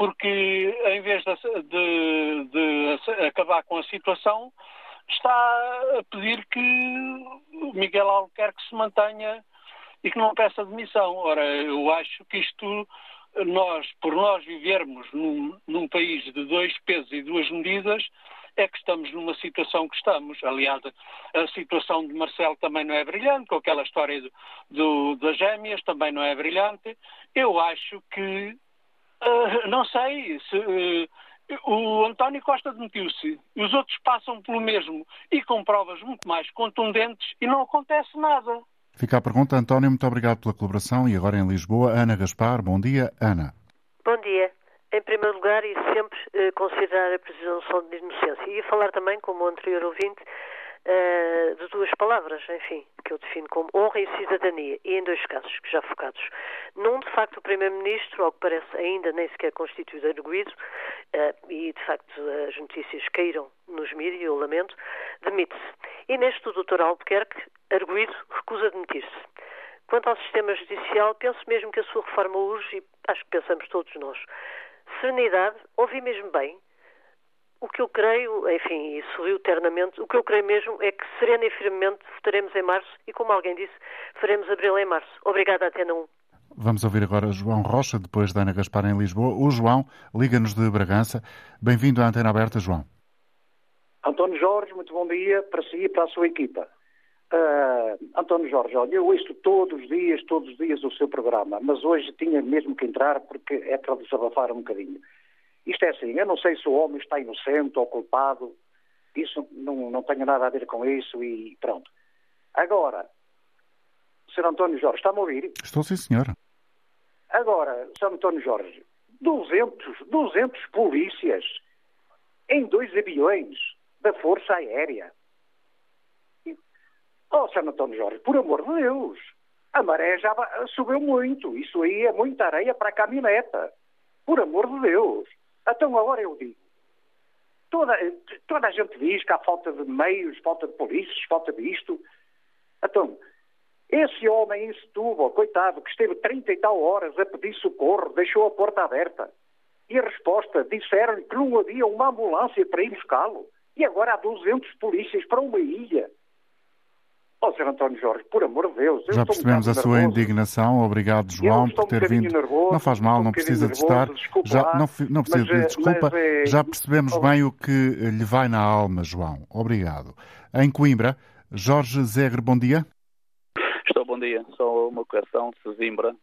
porque em vez de, de, de, acabar com a situação, está a pedir que Miguel Albuquerque se mantenha e que não peça demissão. Ora, eu acho que isto, nós, por nós vivermos num, num país de dois pesos e duas medidas, é que estamos numa situação que estamos. Aliás, a situação de Marcelo também não é brilhante, com aquela história do, do, das gêmeas também não é brilhante. Eu acho que Uh, não sei se uh, o António Costa demitiu-se os outros passam pelo mesmo e com provas muito mais contundentes e não acontece nada. Fica a pergunta, António, muito obrigado pela colaboração e agora em Lisboa, Ana Gaspar. Bom dia, Ana. Bom dia. Em primeiro lugar, e sempre uh, considerar a presunção de inocência. E falar também, como o anterior ouvinte, uh, de duas palavras, enfim, que eu defino como honra e cidadania, e em dois casos, que já focados. Num, de facto, o Primeiro-Ministro, ao que parece ainda nem sequer constituído arguído, uh, e de facto as notícias caíram nos mídias, eu lamento, demite-se. E neste, o Dr. Albuquerque, arguído, recusa demitir-se. Quanto ao sistema judicial, penso mesmo que a sua reforma urge e acho que pensamos todos nós. Serenidade, ouvi mesmo bem, o que eu creio, enfim, e sorriu eternamente, o que eu creio mesmo é que serena e firmemente votaremos em março e, como alguém disse, faremos abril em março. Obrigada, Atena 1. Vamos ouvir agora João Rocha, depois da Ana Gaspar em Lisboa. O João liga-nos de Bragança. Bem-vindo à Antena Aberta, João. António Jorge, muito bom dia para si e para a sua equipa. Uh, António Jorge, olha, eu ouço todos os dias, todos os dias o seu programa, mas hoje tinha mesmo que entrar porque é para desabafar um bocadinho. Isto é assim, eu não sei se o homem está inocente ou culpado, isso não, não tenho nada a ver com isso e pronto. Agora, Sr. António Jorge, está-me a ouvir? Estou sim, senhora. Agora, Sr. António Jorge, 200, 200 polícias em dois aviões da Força Aérea. Oh, Sr. António Jorge, por amor de Deus, a maré já subiu muito. Isso aí é muita areia para a caminhoneta. Por amor de Deus. Então agora eu digo. Toda, toda a gente diz que há falta de meios, falta de polícias, falta disto. Então, esse homem em Setúbal, coitado, que esteve 30 e tal horas a pedir socorro, deixou a porta aberta. E a resposta, disseram-lhe que não havia uma ambulância para ir buscá-lo. E agora há 200 polícias para uma ilha. Oh, Sr. António Jorge, por amor de Deus. Já percebemos um a sua nervoso. indignação. Obrigado, João, por ter um vindo. Nervoso, não faz mal, não precisa de estar. Já, não, não, precisa mas, de desculpa. Mas, é... Já percebemos oh. bem o que lhe vai na alma, João. Obrigado. Em Coimbra, Jorge Zegre, bom dia. Estou, bom dia. Só uma questão de Zimbra,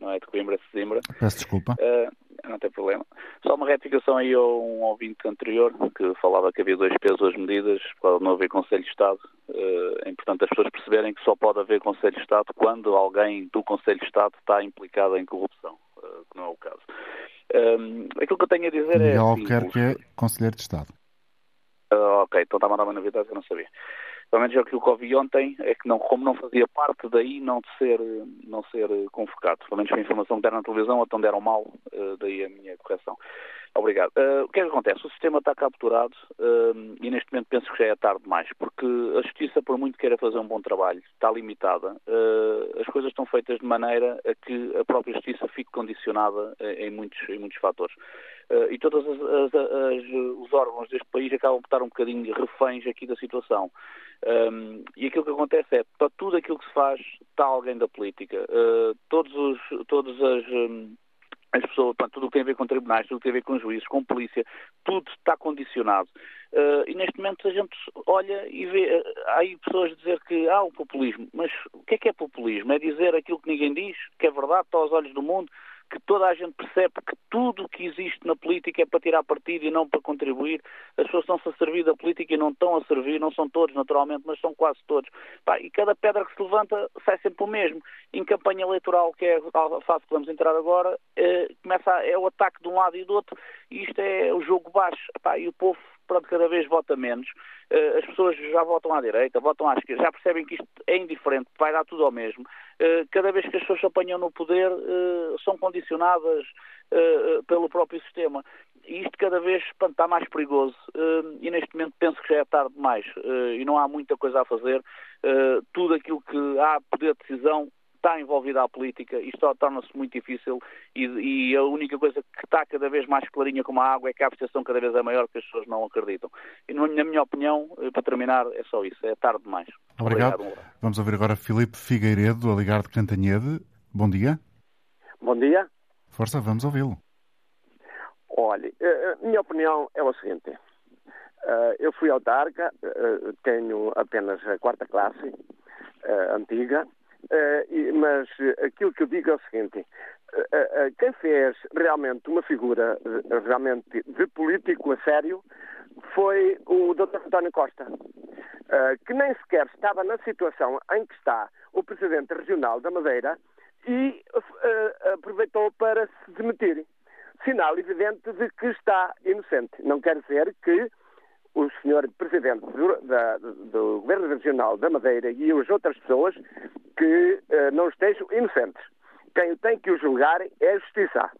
não é de Coimbra, é de Zimbra. Peço desculpa. Uh, não tem problema. Só uma retificação aí a um ouvinte anterior que falava que havia dois pesos, duas medidas, pode não haver Conselho de Estado. Uh, é importante as pessoas perceberem que só pode haver Conselho de Estado quando alguém do Conselho de Estado está implicado em corrupção, uh, que não é o caso. Um, aquilo que eu tenho a dizer Miguel é. Miguel Albuquerque que é Conselheiro de Estado. Uh, ok, então está a mandar uma novidade que eu não sabia pelo menos aquilo que ouvi ontem, é que não, como não fazia parte daí não de ser, não ser convocado. Pelo menos a informação que deram na televisão, então deram mal, uh, daí a minha correção. Obrigado. Uh, o que é que acontece? O sistema está capturado uh, e neste momento penso que já é tarde demais, porque a justiça, por muito queira fazer um bom trabalho, está limitada. Uh, as coisas estão feitas de maneira a que a própria justiça fique condicionada em muitos, em muitos fatores. e todos os órgãos deste país acabam por estar um bocadinho reféns aqui da situação. Um, e aquilo que acontece é, para tudo aquilo que se faz, está alguém da política. todos os, todas as... Um, as pessoas, tudo o que tem a ver com tribunais, tudo o que tem a ver com juízes, com polícia, tudo está condicionado. Uh, e neste momento a gente olha e vê, uh, há aí pessoas a dizer que há o populismo, mas o que é que é populismo? É dizer aquilo que ninguém diz, que é verdade, está aos olhos do mundo, que toda a gente percebe que tudo o que existe na política é para tirar partido e não para contribuir. As pessoas estão-se a servir da política e não estão a servir, não são todos naturalmente, mas são quase todos. Pá, e cada pedra que se levanta sai sempre o mesmo. Em campanha eleitoral, que é a fase que vamos entrar agora, eh, começa a, é o ataque de um lado e do outro, e isto é o jogo baixo. Pá, e o povo pronto, cada vez vota menos. Uh, as pessoas já votam à direita, votam à esquerda, já percebem que isto é indiferente, vai dar tudo ao mesmo. Uh, cada vez que as pessoas se apanham no poder, uh, são condicionadas pelo próprio sistema. E isto cada vez pronto, está mais perigoso. e neste momento penso que já é tarde demais. e não há muita coisa a fazer. tudo aquilo que há poder de decisão está envolvida a política, isto torna-se muito difícil e, e, a única coisa que está cada vez mais clarinha como a água é que a abstenção cada vez é maior que as pessoas não acreditam. E na minha opinião, eh, para terminar, é só isso, é tarde demais. Obrigado. Obrigado. Vamos ouvir agora Filipe Figueiredo, a ligar de Cantanhede. Bom dia. Bom dia. Força, vamos ouvi-lo. Olha, a eh, eh, minha opinião é o seguinte. Eu fui autarca, tenho apenas a quarta classe antiga, Uh, mas aquilo que eu digo é o seguinte: uh, quem fez realmente uma figura realmente de político a sério foi o Dr. António Costa, que nem sequer estava na situação em que está o Presidente Regional da Madeira e aproveitou para se demitir. Sinal evidente de que está inocente. Não quer dizer que o senhor Presidente do, da, do Governo Regional da Madeira e as outras pessoas que uh, não estejam inocentes. Quem tem que o julgar é a Justiça.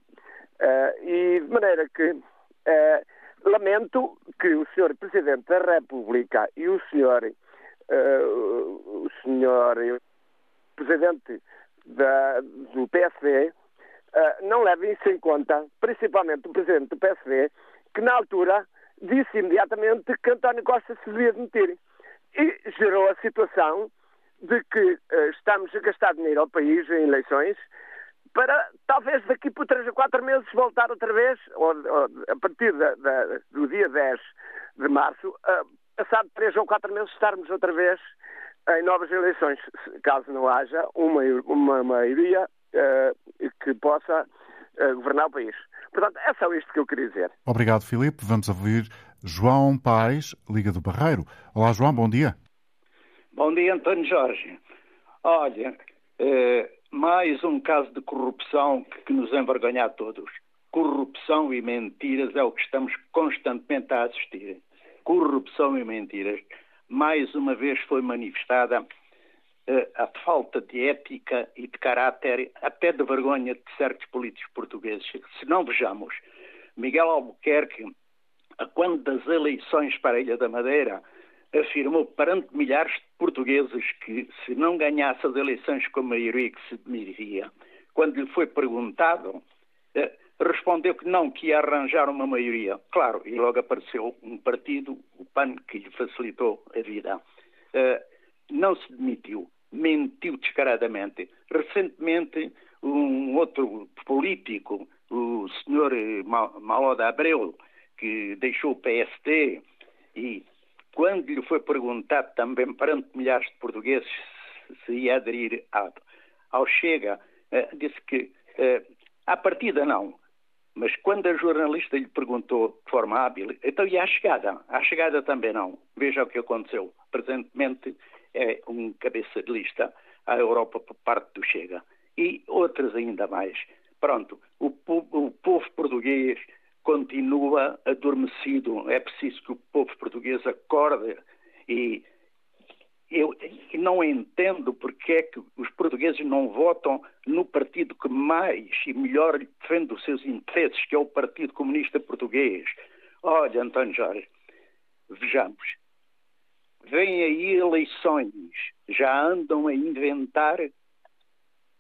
Uh, e de maneira que uh, lamento que o senhor Presidente da República e o senhor, o senhor Presidente da, do PSD não levem isso em conta, principalmente o Presidente do PSD, que na altura disse imediatamente que António Costa se devia demitir. E gerou a situação de que uh, estamos a gastar dinheiro ao país em eleições para talvez daqui por 3 ou 4 meses voltar outra vez, ou, ou a partir da, da, do dia 10 de março, uh, passado 3 ou 4 meses estarmos outra vez em novas eleições, caso não haja uma, uma maioria uh, que possa uh, governar o país. Portanto, é só isto que eu queria dizer. Obrigado, Filipe. Vamos ouvir João Paes, Liga do Barreiro. Olá, João, bom dia. Bom dia, António Jorge. Olha, eh, mais um caso de corrupção que, que nos envergonha a todos. Corrupção e mentiras é o que estamos constantemente a assistir. Corrupção e mentiras. Mais uma vez foi manifestada a falta de ética e de caráter, até de vergonha de certos políticos portugueses. Se não vejamos, Miguel Albuquerque, quando das eleições para a Ilha da Madeira, afirmou perante milhares de portugueses que, se não ganhasse as eleições com a maioria, que se demitiria. Quando lhe foi perguntado, eh, respondeu que não, que ia arranjar uma maioria. Claro, e logo apareceu um partido, o PAN, que lhe facilitou a vida. Eh, não se demitiu mentiu descaradamente. Recentemente, um outro político, o senhor Maloda Abreu, que deixou o PST e quando lhe foi perguntado também perante milhares de portugueses se ia aderir ao Chega, eh, disse que eh, à partida não, mas quando a jornalista lhe perguntou de forma hábil, então e à chegada? À chegada também não. Veja o que aconteceu. Presentemente é um cabeça de lista à Europa por parte do Chega. E outras ainda mais. Pronto, o, o povo português continua adormecido. É preciso que o povo português acorde e eu não entendo porque é que os portugueses não votam no partido que mais e melhor defende os seus interesses, que é o Partido Comunista Português. Olha, António Jorge, vejamos, Vêm aí eleições, já andam a inventar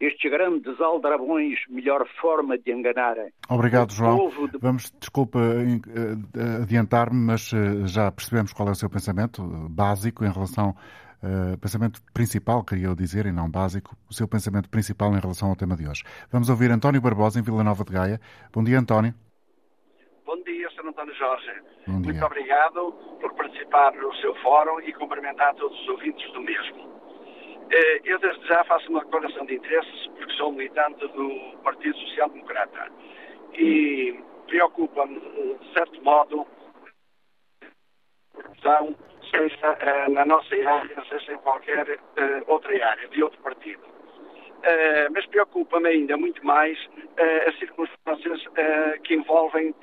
estes grandes aldrabões, melhor forma de enganar. Obrigado, João. De... Vamos, desculpa eh, adiantar-me, mas eh, já percebemos qual é o seu pensamento eh, básico em relação. Uh, pensamento principal, queria eu dizer, e não básico, o seu pensamento principal em relação ao tema de hoje. Vamos ouvir António Barbosa, em Vila Nova de Gaia. Bom dia, António. António Jorge. Muito obrigado por participar no seu fórum e cumprimentar todos os ouvintes do mesmo. Eh, eu desde já faço uma declaração de interesses porque sou militante do Partido Social Democrata e preocupa-me, de certo modo, seja eh, na nossa área, seja em qualquer eh, outra área, de outro partido. mas preocupa-me ainda muito mais as circunstâncias que envolvem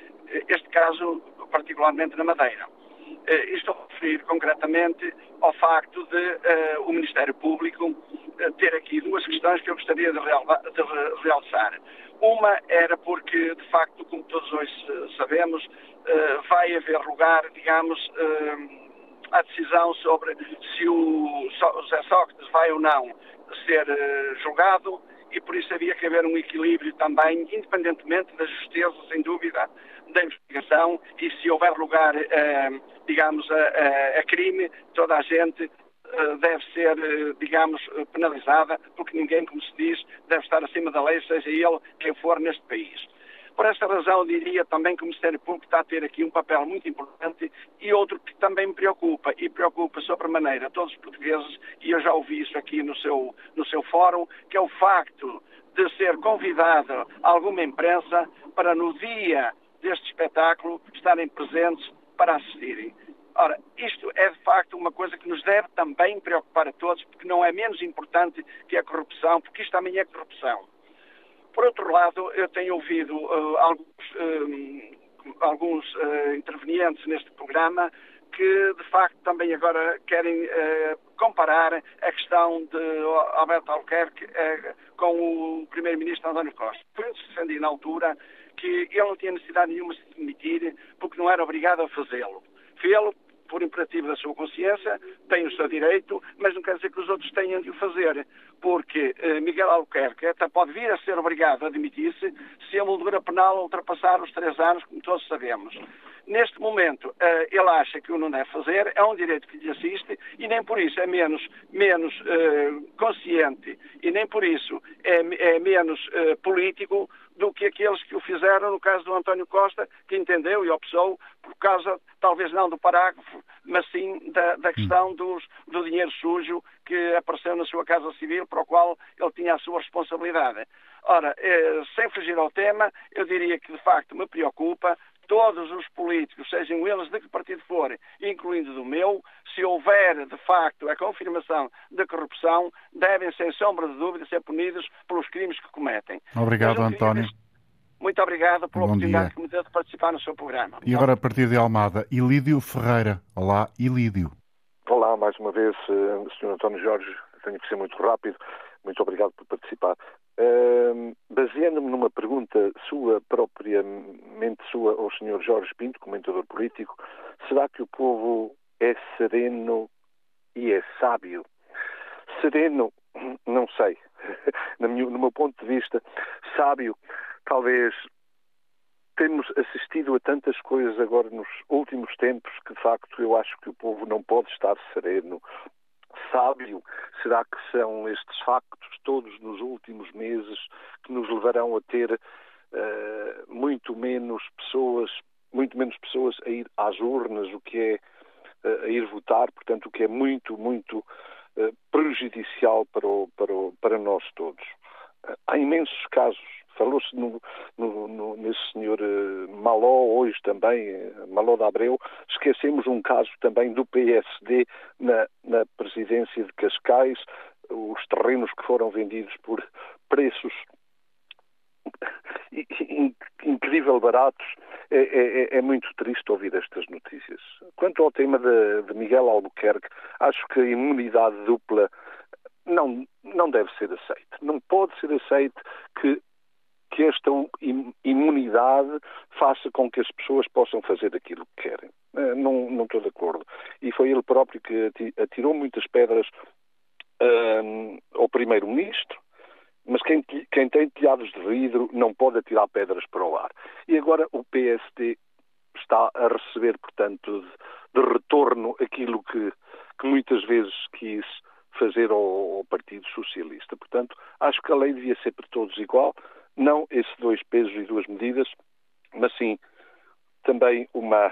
este caso particularmente na Madeira. Uh, estou a referir concretamente ao facto de uh, o Ministério Público uh, ter aqui duas questões que eu gostaria de, de realçar. Uma era porque, de facto, como todos hoje sabemos, vai haver lugar, digamos, à decisão sobre se o José Sócrates vai ou não ser julgado e por isso havia que haver um equilíbrio também, independentemente da justeza, sem dúvida, da investigação e se houver lugar, uh, digamos, a, a, crime, toda a gente uh, deve ser, uh, digamos, penalizada, porque ninguém, como se diz, deve estar acima da lei, seja ele quem for neste país. Por esta razão, diria também que o Ministério Público está a ter aqui um papel muito importante e outro que também me preocupa, e preocupa sobremaneira todos os portugueses, e eu já ouvi isso aqui no seu, no seu fórum, que é o facto de ser convidado alguma imprensa para no dia deste espetáculo estarem presentes para assistirem. Ora, isto é de facto uma coisa que nos deve também preocupar a todos, porque não é menos importante que a corrupção, porque isto também é corrupção. Por outro lado, eu tenho ouvido uh, alguns, uh, alguns uh, intervenientes neste programa que de facto também agora querem uh, comparar a questão de Alberto Albuquerque com o primeiro-ministro António Costa. Por isso defendi na altura que ele não tinha necessidade nenhuma de se demitir porque não era obrigado a fazê-lo. Fê-lo por imperativo da sua consciência, tem o seu direito, mas não quer dizer que os outros tenham de o fazer, porque eh, Miguel Albuquerque até pode vir a ser obrigado a demitir-se se a moldura penal ultrapassar os três anos, como todos sabemos. Neste momento, eh, ele acha que o não deve fazer, é um direito que lhe assiste e nem por isso é menos, menos eh, consciente e nem por isso é, é menos eh, político do que aqueles que o fizeram no caso do António Costa, que entendeu e optou por causa, talvez não do parágrafo, mas sim da, da questão dos, do dinheiro sujo que apareceu na sua Casa Civil, para o qual ele tinha a sua responsabilidade. Ora, eh, sem fugir ao tema, eu diria que de facto me preocupa todos os políticos, sejam eles de que partido forem, incluindo do meu, se houver de facto a confirmação da corrupção, devem, sem sombra de dúvida, ser punidos pelos crimes que cometem. Obrigado, António. Muito obrigado pela Bom oportunidade dia. que me deu de participar no seu programa. E agora, a partir de Almada, Ilídio Ferreira. Olá, Ilídio. Olá, mais uma vez, eh, Sr. António Jorge. Tenho que ser muito rápido. Muito obrigado por participar. Uh, Baseando-me numa pergunta sua, propriamente sua, ao Sr. Jorge Pinto, comentador político, será que o povo é sereno e é sábio? Sereno, não sei. *laughs* no, meu, ponto de vista, sábio, talvez temos assistido a tantas coisas agora nos últimos tempos que, de facto, eu acho que o povo não pode estar sereno sábio? Será que são estes factos todos nos últimos meses que nos levarão a ter uh, muito menos pessoas, muito menos pessoas a ir às urnas, o que é uh, a ir votar, portanto, o que é muito, muito uh, prejudicial para, o, para, o, para nós todos. há imensos casos Falou-se no, no, no, nesse senhor uh, Maló, hoje também, uh, Maló de Abreu. Esquecemos um caso também do PSD na, na presidência de Cascais, os terrenos que foram vendidos por preços *laughs* incrível baratos. É, é, é, é, muito triste ouvir estas notícias. Quanto ao tema de, de Miguel Albuquerque, acho que a imunidade dupla não, não deve ser aceita. Não pode ser aceita que que esta imunidade faça com que as pessoas possam fazer aquilo que querem. Eh, não, não estou de acordo. E foi ele próprio que atirou muitas pedras um, ao primeiro-ministro, mas quem, quem, tem telhados de vidro não pode atirar pedras para o ar. E agora o PSD está a receber, portanto, de, de retorno aquilo que, que, muitas vezes quis fazer ao, ao Partido Socialista. Portanto, acho que a lei devia ser para todos igual não esses dois pesos e duas medidas, mas sim também uma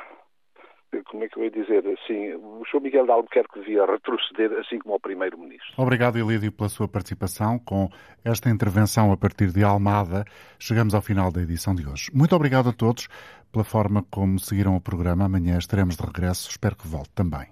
como é que eu ia dizer, assim, o Sr. Miguel de Albuquerque devia retroceder, assim como o Primeiro-Ministro. Obrigado, Elídio, pela sua participação. Com esta intervenção a partir de Almada, chegamos ao final da edição de hoje. Muito obrigado a todos pela forma como seguiram o programa. Amanhã estaremos de regresso. Espero que volte também.